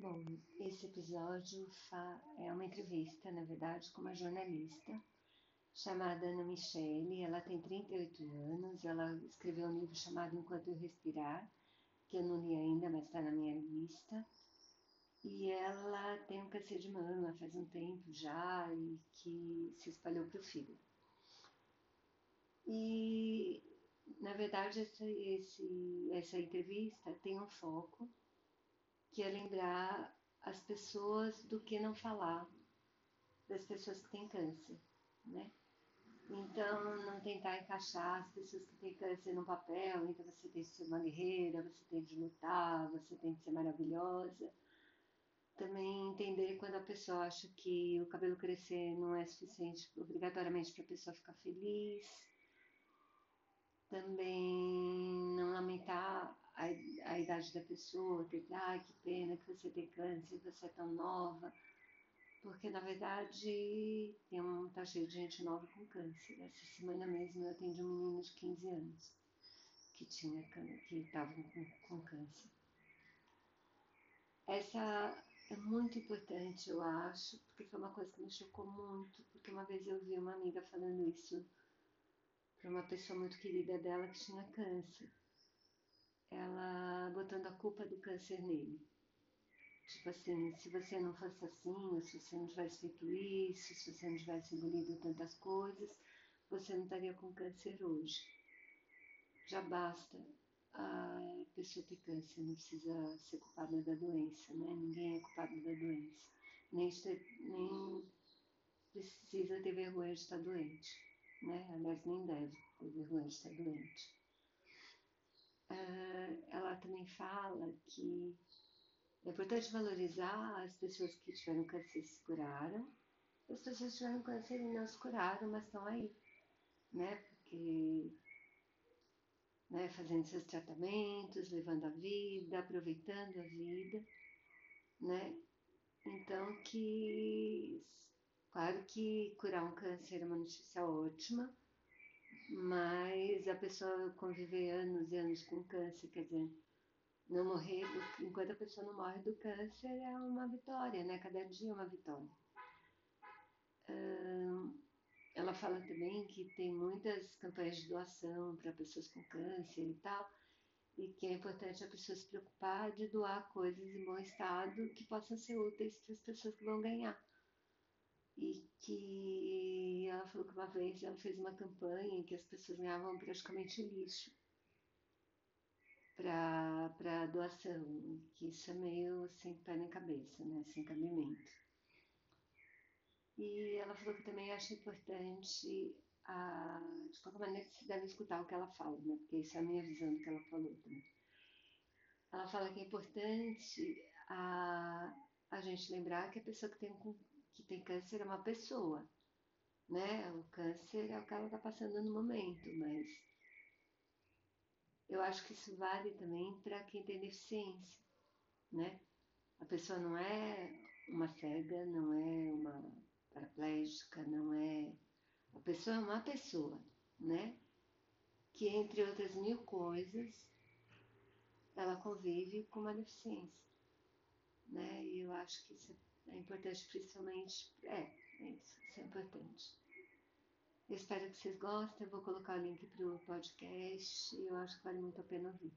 Bom, esse episódio é uma entrevista, na verdade, com uma jornalista chamada Ana Michele. Ela tem 38 anos, ela escreveu um livro chamado Enquanto Eu Respirar, que eu não li ainda, mas está na minha lista. E ela tem um câncer de mama faz um tempo já e que se espalhou para o fígado. E, na verdade, esse, essa entrevista tem um foco que é lembrar as pessoas do que não falar das pessoas que têm câncer, né? Então, não tentar encaixar as pessoas que têm câncer no papel, então você tem que ser uma guerreira, você tem que lutar, você tem que ser maravilhosa. Também entender quando a pessoa acha que o cabelo crescer não é suficiente obrigatoriamente para a pessoa ficar feliz. Também não lamentar a, a idade da pessoa, que, ai, que pena que você tem câncer, você é tão nova. Porque, na verdade, tem um, tá cheio de gente nova com câncer. Essa semana mesmo eu atendi um menino de 15 anos que tinha que estava com, com câncer. Essa é muito importante, eu acho, porque foi uma coisa que me chocou muito, porque uma vez eu vi uma amiga falando isso para uma pessoa muito querida dela que tinha câncer ela botando a culpa do câncer nele. Tipo assim, se você não fosse assim, ou se você não tivesse feito isso, se você não tivesse engolido tantas coisas, você não estaria com câncer hoje. Já basta a pessoa ter câncer, não precisa ser culpada da doença, né? Ninguém é culpado da doença. Nem, nem precisa ter vergonha de estar doente, né? Aliás, nem deve ter vergonha de estar doente uh, ela também fala que é importante valorizar as pessoas que tiveram câncer e se curaram, as pessoas que tiveram câncer e não se curaram, mas estão aí, né? Porque né, fazendo seus tratamentos, levando a vida, aproveitando a vida, né? Então que claro que curar um câncer é uma notícia ótima, mas a pessoa conviver anos e anos com câncer, quer dizer, não morrer, do, enquanto a pessoa não morre do câncer, é uma vitória, né? Cada dia é uma vitória. ela fala também que tem muitas campanhas de doação para pessoas com câncer e tal, e que é importante a pessoa se preocupar de doar coisas em bom estado que possam ser úteis para as pessoas que vão ganhar e que ela falou que uma vez ela fez uma campanha em que as pessoas ganhavam praticamente lixo para doação, que isso é meio sem pé nem cabeça, né? sem cabimento. E ela falou que também acha importante, a, de qualquer maneira, se deve escutar o que ela fala, né? porque isso é a minha visão do que ela falou também. Ela fala que é importante a, a gente lembrar que a pessoa que tem um que tem câncer é uma pessoa, né? O câncer é o que ela está passando no momento, mas eu acho que isso vale também para quem tem deficiência, né? A pessoa não é uma cega, não é uma paraplégica, não é. A pessoa é uma pessoa, né? Que entre outras mil coisas, ela convive com uma deficiência, né? E eu acho que isso é é importante principalmente. É, é isso, isso é importante. Eu espero que vocês gostem. Eu vou colocar o link para o podcast eu acho que vale muito a pena ouvir.